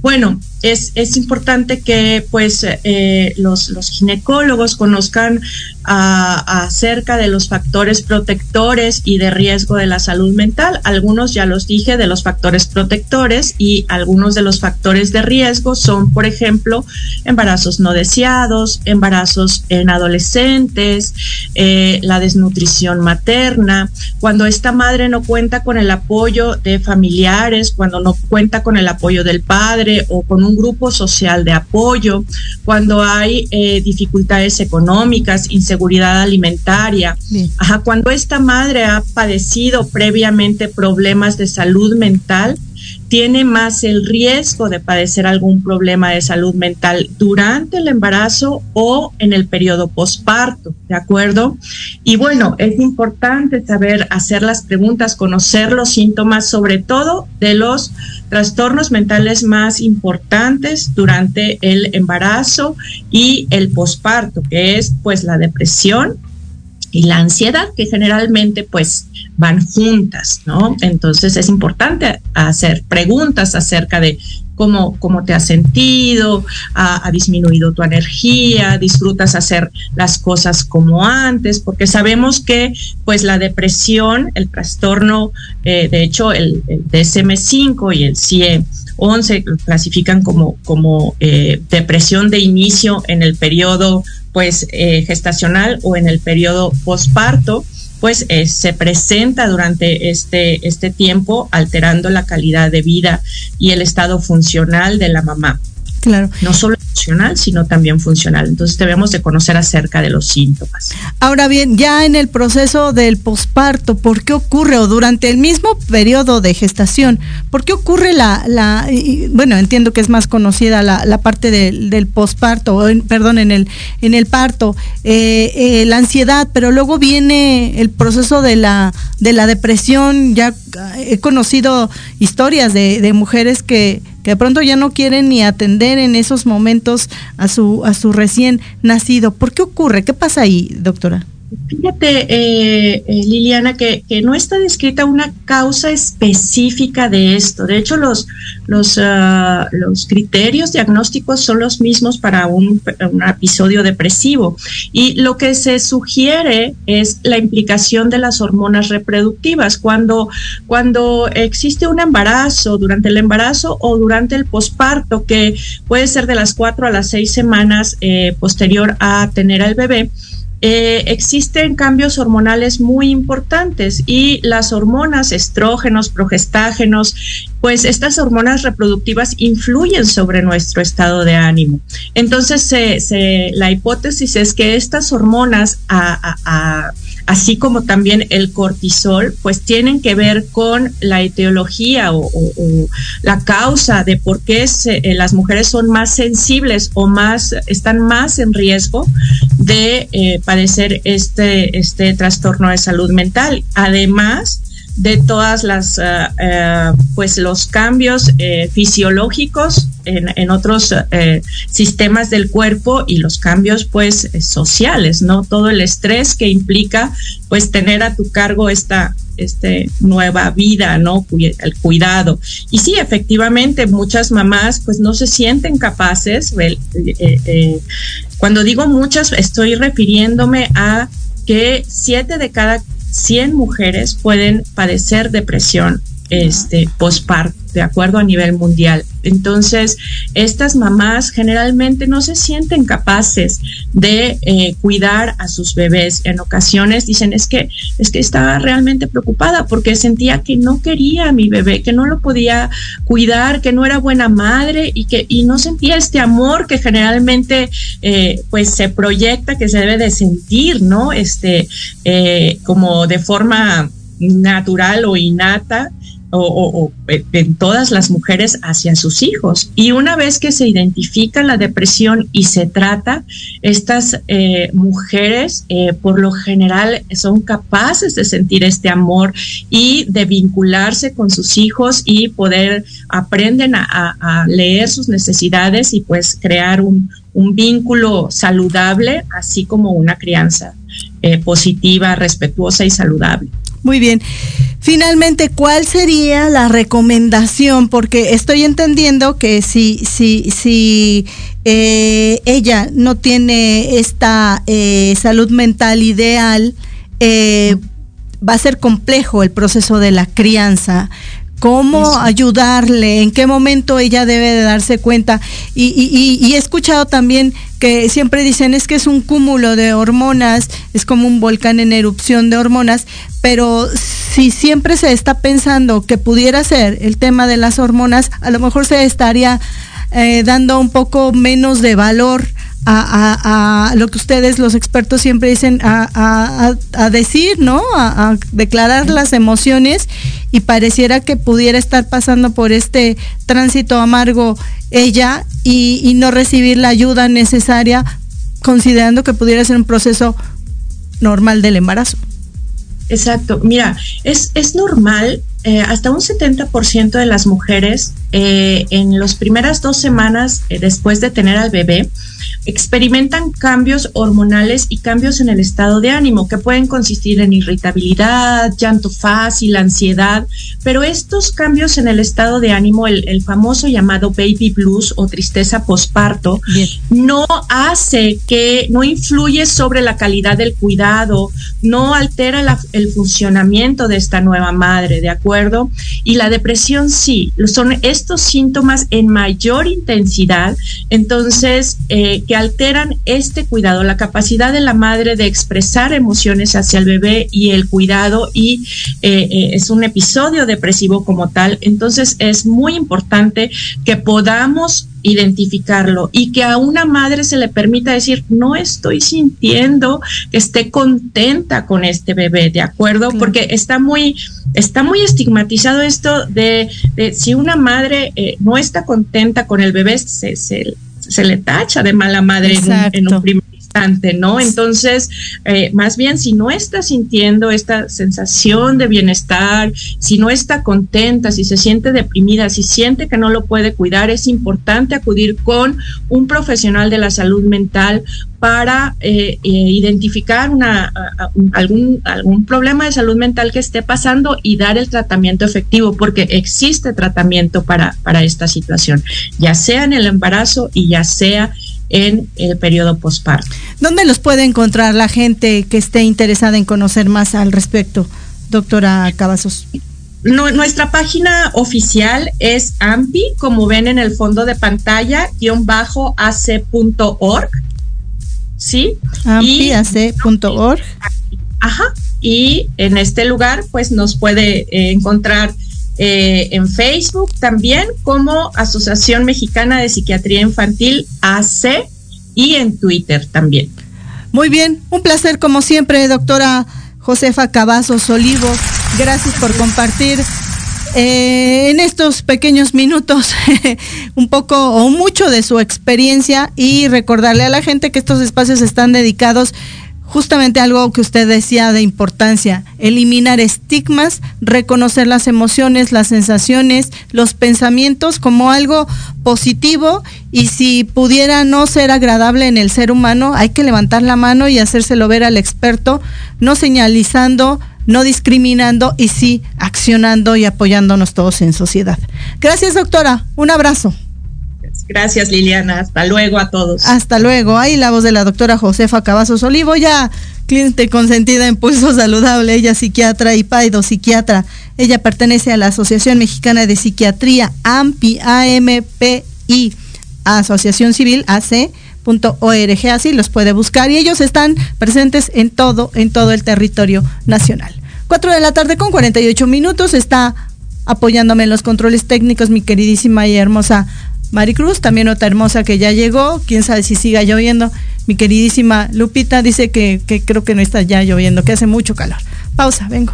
Speaker 5: Bueno, es, es importante que pues eh, los, los, ginecólogos conozcan acerca de los factores protectores y de riesgo de la salud mental. Algunos ya los dije de los factores protectores y algunos de los factores de riesgo son, por ejemplo, embarazos no deseados, embarazos en adolescentes, eh, la desnutrición materna, cuando esta madre no cuenta con el apoyo de familiares, cuando no cuenta con el apoyo del padre o con un grupo social de apoyo, cuando hay eh, dificultades económicas, inseguridad alimentaria, cuando esta madre ha padecido previamente problemas de salud mental, tiene más el riesgo de padecer algún problema de salud mental durante el embarazo o en el periodo posparto, ¿de acuerdo? Y bueno, es importante saber hacer las preguntas, conocer los síntomas, sobre todo de los trastornos mentales más importantes durante el embarazo y el posparto, que es pues la depresión, y la ansiedad, que generalmente pues van juntas, ¿no? Entonces es importante hacer preguntas acerca de cómo, cómo te has sentido, ha, disminuido tu energía, disfrutas hacer las cosas como antes, porque sabemos que pues la depresión, el trastorno, eh, de hecho el, DSM5 y el CIE 11 clasifican como, como eh, depresión de inicio en el periodo pues eh, gestacional o en el periodo posparto, pues eh, se presenta durante este, este tiempo alterando la calidad de vida y el estado funcional de la mamá.
Speaker 2: Claro.
Speaker 5: No solo emocional, sino también funcional. Entonces debemos de conocer acerca de los síntomas.
Speaker 2: Ahora bien, ya en el proceso del posparto, ¿por qué ocurre o durante el mismo periodo de gestación, por qué ocurre la, la bueno, entiendo que es más conocida la, la parte del, del posparto, perdón, en el, en el parto, eh, eh, la ansiedad, pero luego viene el proceso de la, de la depresión, ya he conocido historias de, de mujeres que que de pronto ya no quieren ni atender en esos momentos a su, a su recién nacido. ¿Por qué ocurre? ¿Qué pasa ahí, doctora?
Speaker 5: Fíjate, eh, eh, Liliana, que, no está descrita una causa específica de esto. De hecho, los, los, ah, los criterios diagnósticos son los mismos para un, episodio depresivo. Y lo que se sugiere es la implicación de las hormonas reproductivas. Cuando, cuando existe un embarazo, durante el embarazo o durante el posparto, que puede ser de las cuatro a las seis semanas eh, posterior a tener al bebé, eh, existen cambios hormonales muy importantes y las hormonas estrógenos, progestágenos, pues estas hormonas reproductivas influyen sobre nuestro estado de ánimo. Entonces, la hipótesis es que estas hormonas a así como también el cortisol, pues tienen que ver con la etiología o, la causa de por qué eh, las mujeres son más sensibles o más, están más en riesgo de eh, padecer este, este trastorno de salud mental. Además, de todas las eh, pues los cambios eh, fisiológicos en, en otros sistemas del cuerpo y los cambios pues sociales no todo el estrés que implica pues tener a tu cargo esta este nueva vida no el cuidado. Y sí efectivamente muchas mamás pues no se sienten capaces cuando digo muchas estoy refiriéndome a que siete de cada 100 mujeres pueden padecer depresión este de acuerdo a nivel mundial. Entonces, estas mamás generalmente no se sienten capaces de eh, cuidar a sus bebés. En ocasiones dicen es que es que estaba realmente preocupada porque sentía que no quería a mi bebé, que no lo podía cuidar, que no era buena madre y que y no sentía este amor que generalmente eh, pues se proyecta que se debe de sentir, ¿no? Este eh, como de forma natural o innata o, en todas las mujeres hacia sus hijos. Y una vez que se identifica la depresión y se trata, estas eh, mujeres eh, por lo general son capaces de sentir este amor y de vincularse con sus hijos y poder aprenden a, leer sus necesidades y pues crear un, vínculo saludable, así como una crianza eh, positiva, respetuosa y saludable.
Speaker 2: Muy bien. Finalmente, ¿cuál sería la recomendación? Porque estoy entendiendo que si, si, si eh, ella no tiene esta eh, salud mental ideal, eh, va a ser complejo el proceso de la crianza cómo ayudarle, en qué momento ella debe de darse cuenta. Y, he escuchado también que siempre dicen es que es un cúmulo de hormonas, es como un volcán en erupción de hormonas, pero si siempre se está pensando que pudiera ser el tema de las hormonas, a lo mejor se estaría eh, dando un poco menos de valor a, lo que ustedes los expertos siempre dicen a, decir, ¿no? A, declarar las emociones y pareciera que pudiera estar pasando por este tránsito amargo ella y, no recibir la ayuda necesaria considerando que pudiera ser un proceso normal del embarazo.
Speaker 5: Exacto, mira, es, es normal eh, hasta un 70% de las mujeres eh, en las primeras dos semanas eh, después de tener al bebé experimentan cambios hormonales y cambios en el estado de ánimo que pueden consistir en irritabilidad, llanto fácil, ansiedad, pero estos cambios en el estado de ánimo, el, famoso llamado baby blues o tristeza posparto, no hace que, no influye sobre la calidad del cuidado, no altera el funcionamiento de esta nueva madre, ¿de acuerdo? Y la depresión sí, son estos síntomas en mayor intensidad, entonces, eh, que alteran este cuidado, la capacidad de la madre de expresar emociones hacia el bebé y el cuidado y eh, eh, es un episodio depresivo como tal. Entonces es muy importante que podamos identificarlo y que a una madre se le permita decir, no estoy sintiendo que esté contenta con este bebé, ¿de acuerdo? Porque está muy, está muy estigmatizado esto de, si una madre eh, no está contenta con el bebé, se, se, se, le tacha de mala madre en un, primer ¿no? Entonces, eh, más bien, si no está sintiendo esta sensación de bienestar, si no está contenta, si se siente deprimida, si siente que no lo puede cuidar, es importante acudir con un profesional de la salud mental para eh, eh, identificar una, algún, algún problema de salud mental que esté pasando y dar el tratamiento efectivo, porque existe tratamiento para, para esta situación, ya sea en el embarazo y ya sea en el periodo postparto.
Speaker 2: ¿Dónde los puede encontrar la gente que esté interesada en conocer más al respecto, doctora Cavazos?
Speaker 5: nuestra página oficial es AMPI, como ven en el fondo de pantalla, guion bajo ac.org. ¿Sí?
Speaker 2: AMPIac.org.
Speaker 5: Ajá. Y en este lugar, pues nos puede eh, encontrar eh, en Facebook también como Asociación Mexicana de Psiquiatría Infantil AC y en Twitter también.
Speaker 2: Muy bien, un placer como siempre, doctora Josefa Cavazos Olivo. Gracias por compartir eh, en estos pequeños minutos un poco o mucho de su experiencia y recordarle a la gente que estos espacios están dedicados justamente algo que usted decía de importancia, eliminar estigmas, reconocer las emociones, las sensaciones, los pensamientos como algo positivo y si pudiera no ser agradable en el ser humano, hay que levantar la mano y hacérselo ver al experto, no señalizando, no discriminando y sí accionando y apoyándonos todos en sociedad. Gracias, doctora. Un abrazo.
Speaker 5: Gracias, Liliana. Hasta luego a todos.
Speaker 2: Hasta luego. Ahí la voz de la doctora Josefa Cavazos Olivo, ya cliente consentida en Pulso Saludable, ella psiquiatra y paido psiquiatra. Ella pertenece a la Asociación Mexicana de Psiquiatría, AMPI, AMPI, Asociación Civil, AC.org, así los puede buscar y ellos están presentes en todo, en todo el territorio nacional. Cuatro de la tarde con 48 minutos está apoyándome en los controles técnicos mi queridísima y hermosa Maricruz, también otra hermosa que ya llegó, quién sabe si siga lloviendo. Mi queridísima Lupita dice que, que creo que no está ya lloviendo, que hace mucho calor. Pausa, vengo.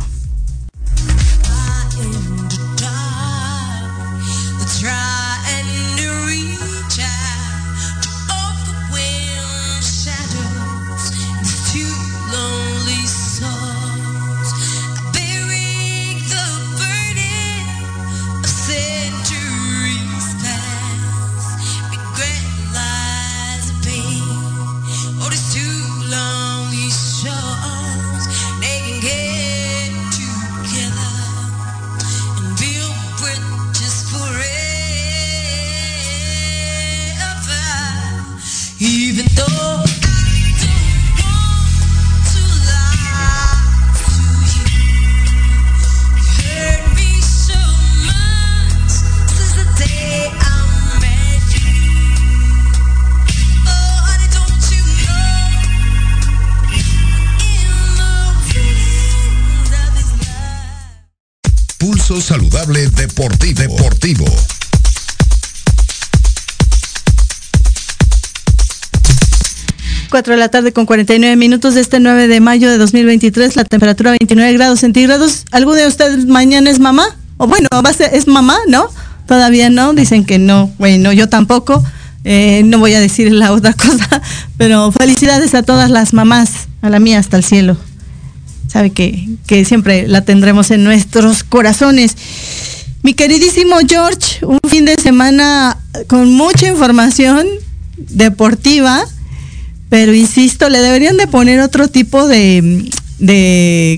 Speaker 1: Deportivo. deportivo.
Speaker 2: Cuatro de la tarde con 49 minutos de este 9 de mayo de 2023, la temperatura 29 grados centígrados. ¿Alguno de ustedes mañana es mamá? O bueno, va a ser, es mamá, ¿no? Todavía no, dicen que no. Bueno, yo tampoco. Eh, no voy a decir la otra cosa, pero felicidades a todas las mamás, a la mía hasta el cielo sabe que, que siempre la tendremos en nuestros corazones. Mi queridísimo George, un fin de semana con mucha información deportiva, pero insisto, le deberían de poner otro tipo de,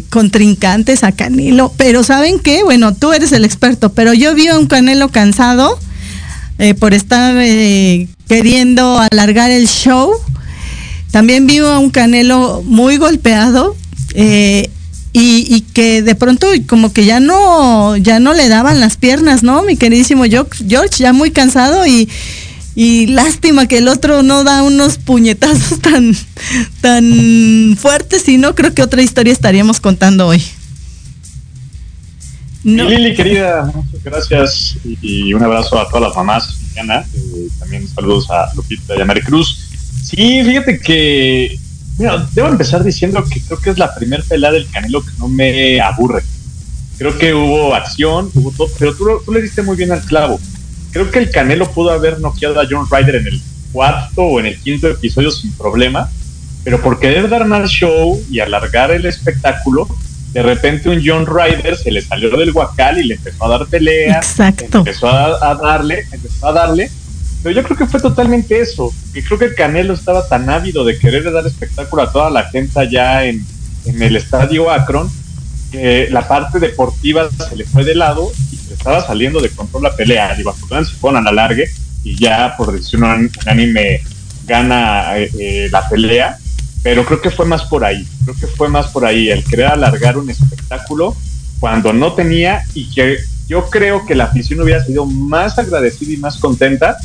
Speaker 2: contrincantes a Canelo. Pero ¿saben qué? Bueno, tú eres el experto, pero yo vi a un Canelo cansado eh, por estar eh, queriendo alargar el show. También vi a un Canelo muy golpeado eh, y, que de pronto como que ya no, ya no le daban las piernas, ¿no? Mi queridísimo George, ya muy cansado y, lástima que el otro no da unos puñetazos tan, tan fuertes y no creo que otra historia estaríamos contando hoy.
Speaker 6: Lili, querida, muchas gracias y, un abrazo a todas las mamás eh, también saludos a Lupita y a Maricruz. Sí, fíjate que Mira, debo empezar diciendo que creo que es la primer pelea del Canelo que no me aburre. Creo que hubo acción, hubo todo, pero tú, tú le diste muy bien al clavo. Creo que el Canelo pudo haber noqueado a John Ryder en el cuarto o en el quinto episodio sin problema, pero por querer dar más show y alargar el espectáculo, de repente un John Ryder se le salió del guacal y le empezó a dar pelea,
Speaker 2: Exacto.
Speaker 6: empezó a, darle, empezó a darle, pero yo creo que fue totalmente eso, que creo que el Canelo estaba tan ávido de querer dar espectáculo a toda la gente allá en, en el estadio Akron, que la parte deportiva se le fue de lado y estaba saliendo de control la pelea. Digo, se fueron a la largue y ya por decisión unánime gana eh, eh, la pelea, pero creo que fue más por ahí, creo que fue más por ahí, el querer alargar un espectáculo cuando no tenía y que yo creo que la afición hubiera sido más agradecida y más contenta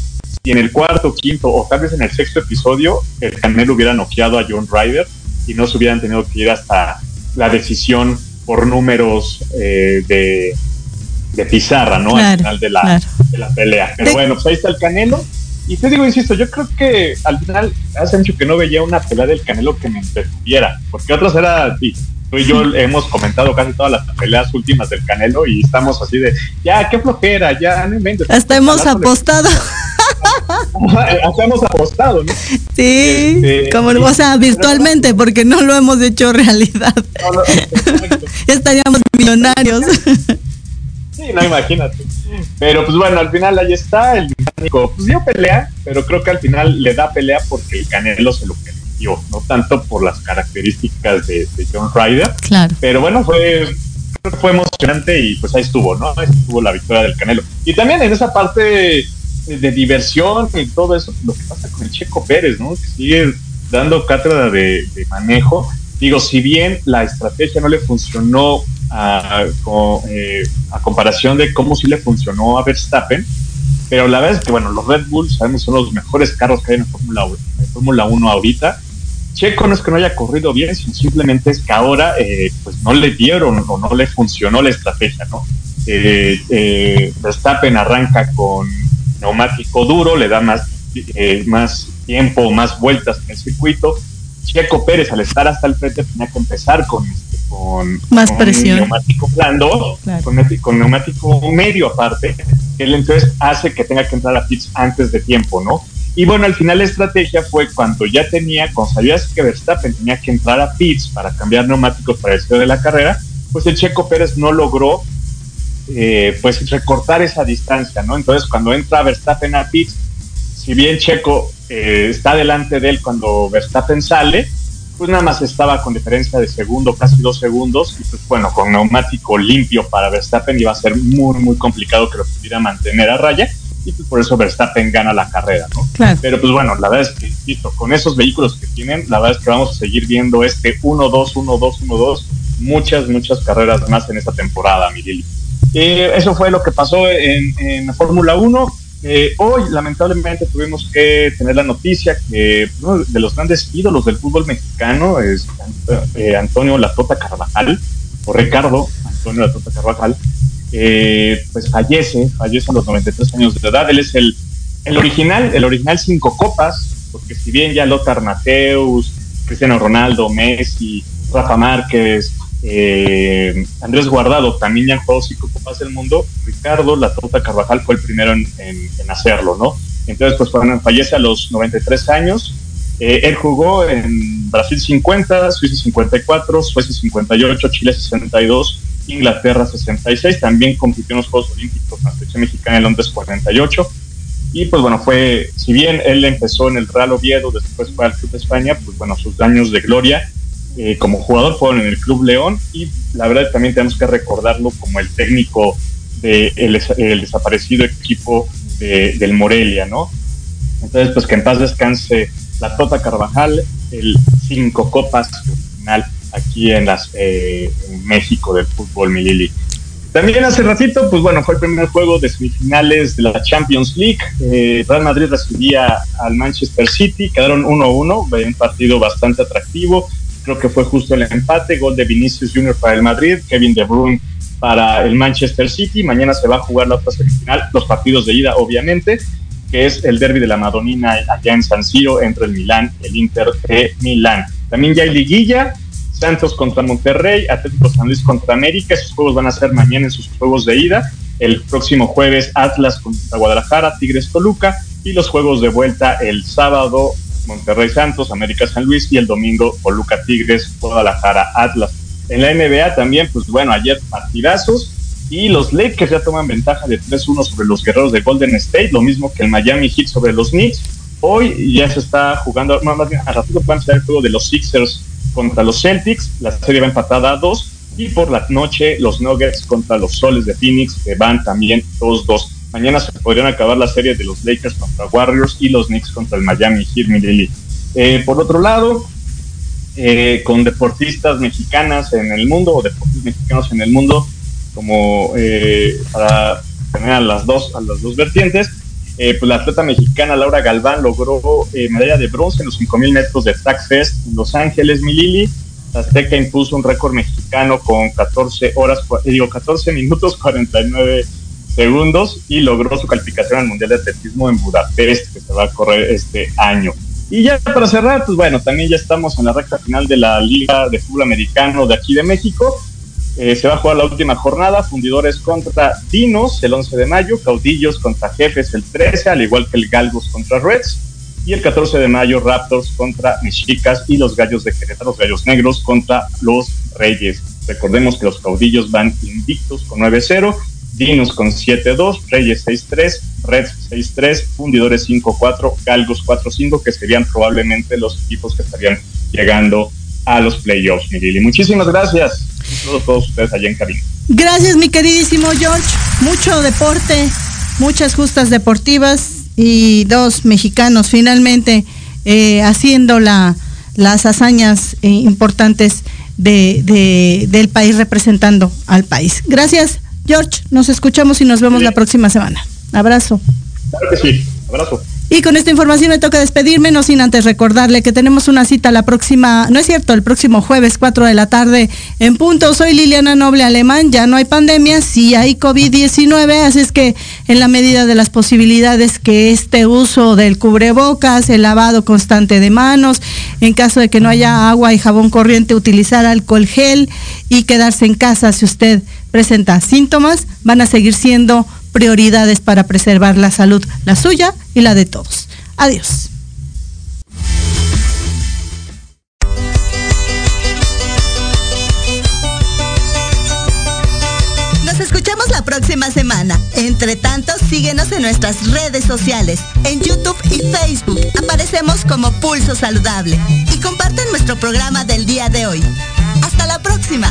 Speaker 6: si en el cuarto, quinto o tal vez en el sexto episodio el Canelo hubiera noqueado a John Ryder y no se hubieran tenido que ir hasta la decisión por números eh, de, de, pizarra, ¿no? al final de la, de la pelea. Pero bueno, pues ahí está el Canelo y te digo, insisto, yo creo que al final hace mucho que no veía una pelea del Canelo que me entretuviera, porque otras era, y tú y yo hemos comentado casi todas las peleas últimas del Canelo y estamos así de, ya, qué flojera, ya, no inventes.
Speaker 2: Hasta hemos apostado.
Speaker 6: Hemos apostado, ¿no?
Speaker 2: Sí, este, como, o sea, virtualmente, porque no lo hemos hecho realidad. ya estaríamos millonarios.
Speaker 6: Sí, no, imagínate. Pero pues bueno, al final ahí está, el mecánico pues dio pelea, pero creo que al final le da pelea porque el Canelo se lo permitió, no tanto por las características de, John Ryder.
Speaker 2: Claro.
Speaker 6: Pero bueno, fue, fue emocionante y pues ahí estuvo, ¿no? Ahí estuvo la victoria del Canelo. Y también en esa parte de, diversión y todo eso, lo que pasa con el Checo Pérez, ¿no? Que sigue dando cátedra de, manejo. Digo, si bien la estrategia no le funcionó a, eh, a, comparación de cómo sí le funcionó a Verstappen. Pero la verdad es que, bueno, los Red Bulls sabemos son los mejores carros que hay en Fórmula Fórmula 1 ahorita. Checo no es que no haya corrido bien, sino simplemente es que ahora eh, pues no le dieron o no le funcionó la estrategia, ¿no? Eh, Verstappen arranca con neumático duro, le da más, más tiempo, más vueltas en el circuito. Checo Pérez, al estar hasta el frente, tenía que empezar con con,
Speaker 2: más presión.
Speaker 6: neumático blando, con, neumático medio aparte, que él entonces hace que tenga que entrar a pits antes de tiempo, ¿no? Y bueno, al final la estrategia fue cuando ya tenía, cuando sabías que Verstappen tenía que entrar a pits para cambiar neumáticos para el cierre de la carrera, pues el Checo Pérez no logró eh, pues recortar esa distancia, ¿no? Entonces cuando entra Verstappen a pits, si bien Checo eh, está delante de él cuando Verstappen sale, pues nada más estaba con diferencia de segundo, casi dos segundos, y pues bueno, con neumático limpio para Verstappen iba a ser muy, muy complicado que lo pudiera mantener a raya, y pues por eso Verstappen gana la carrera, ¿no? Pero pues bueno, la verdad es que, insisto, con esos vehículos que tienen, la verdad es que vamos a seguir viendo este 1-2, 1-2, 1-2, muchas, muchas carreras más en esta temporada, mi Lili. Eh, eso fue lo que pasó en, en Fórmula 1 eh, hoy, lamentablemente, tuvimos que tener la noticia que uno de los grandes ídolos del fútbol mexicano es eh, Antonio Latota Carvajal, o Ricardo Antonio Latota Carvajal, pues fallece, fallece a los 93 años de edad. Él es el, el original, el original cinco copas, porque si bien ya Lothar Mateus, Cristiano Ronaldo, Messi, Rafa Márquez, eh, Andrés Guardado también ya han jugado cinco copas del mundo. Ricardo La Tota Carvajal fue el primero en, hacerlo, ¿no? Entonces, pues fallece a los 93 años. Eh, él jugó en Brasil 50, Suiza 54, Suecia 58, Chile 62, Inglaterra 66. También compitió en los Juegos Olímpicos con la selección mexicana en Londres 48. Y pues bueno, fue, si bien él empezó en el Real Oviedo, después fue al Club de España, pues bueno, sus daños de gloria eh, como jugador fueron en el Club León y la verdad también tenemos que recordarlo como el técnico del de el desaparecido equipo del Morelia, ¿no? Entonces, pues que en paz descanse la Tota Carvajal, el cinco copas final aquí eh, en México del fútbol Milili. También hace ratito, pues bueno, fue el primer juego de semifinales de la Champions League. Eh, Real Madrid recibía al Manchester City, quedaron 1-1, un partido bastante atractivo creo que fue justo el empate, gol de Vinicius Junior para el Madrid, Kevin De Bruyne para el Manchester City, mañana se va a jugar la otra semifinal, los partidos de ida obviamente, que es el derby de la Madonina allá en San Siro entre el Milán y el Inter de Milán. También ya hay liguilla, Santos contra Monterrey, Atlético San Luis contra América, esos juegos van a ser mañana en sus juegos de ida, el próximo jueves Atlas contra Guadalajara, Tigres Toluca. Y los juegos de vuelta el sábado Monterrey Santos, América San Luis y el domingo Toluca Tigres, Guadalajara Atlas. En la NBA también, pues bueno, ayer partidazos y los Lakers ya toman ventaja de 3-1 sobre los guerreros de Golden State, lo mismo que el Miami Heat sobre los Knicks. Hoy ya se está jugando, más bien a ratito pueden ser el juego de los Sixers contra los Celtics, la serie va empatada a 2 y por la noche los Nuggets contra los Soles de Phoenix que van también 2-2. Mañana se podrían acabar la serie de los Lakers contra Warriors y los Knicks contra el Miami Heat, eh, por otro lado, eh, con deportistas mexicanas en el mundo o deportistas mexicanos en el mundo, como eh, para tener a las dos, a las dos vertientes, pues la atleta mexicana Laura Galván logró medalla de bronce en los 5.000 metros de Track Fest en Los Ángeles, Milili. Azteca impuso un récord mexicano con 14 horas, digo 14 minutos 49 segundos y logró su calificación al Mundial de Atletismo en Budapest, que se va a correr este año. Y ya para cerrar, pues bueno, también ya estamos en la recta final de la Liga de Fútbol Americano de aquí de México. Eh, se va a jugar la última jornada, Fundidores contra Dinos el 11 de mayo, Caudillos contra Jefes el 13, al igual que el Galgos contra Reds. Y el 14 de mayo, Raptors contra Mexicas y los Gallos de Querétaro, los Gallos Negros contra los Reyes. Recordemos que los Caudillos van invictos con 9-0 Dinos con 7-2, Reyes 6-3, Reds 6-3, Fundidores 5-4, Galgos 4-5, que serían probablemente los equipos que estarían llegando a los playoffs, Miguel. Y muchísimas gracias a todos, ustedes allá en cabina.
Speaker 2: Gracias, mi queridísimo George. Mucho deporte, muchas justas deportivas y dos mexicanos finalmente eh, haciendo la, las hazañas eh, importantes de, de, del país, representando al país. Gracias. George, nos escuchamos y nos vemos la próxima semana. Abrazo.
Speaker 6: Claro que sí, abrazo.
Speaker 2: Y con esta información me toca despedirme, no sin antes recordarle que tenemos una cita la próxima, no es cierto, el próximo jueves 4 de la tarde en punto. Soy Liliana Noble Alemán, ya no hay pandemia, sí hay COVID-19, así es que en la medida de las posibilidades que este uso del cubrebocas, el lavado constante de manos, en caso de que no haya agua y jabón corriente, utilizar alcohol gel y quedarse en casa si usted presenta síntomas, van a seguir siendo prioridades para preservar la salud, la suya y la de todos. Adiós.
Speaker 7: Nos escuchamos la próxima semana. Entre tanto, síguenos en nuestras redes sociales. En YouTube y Facebook aparecemos como Pulso Saludable. Y comparten nuestro programa del día de hoy. Hasta la próxima.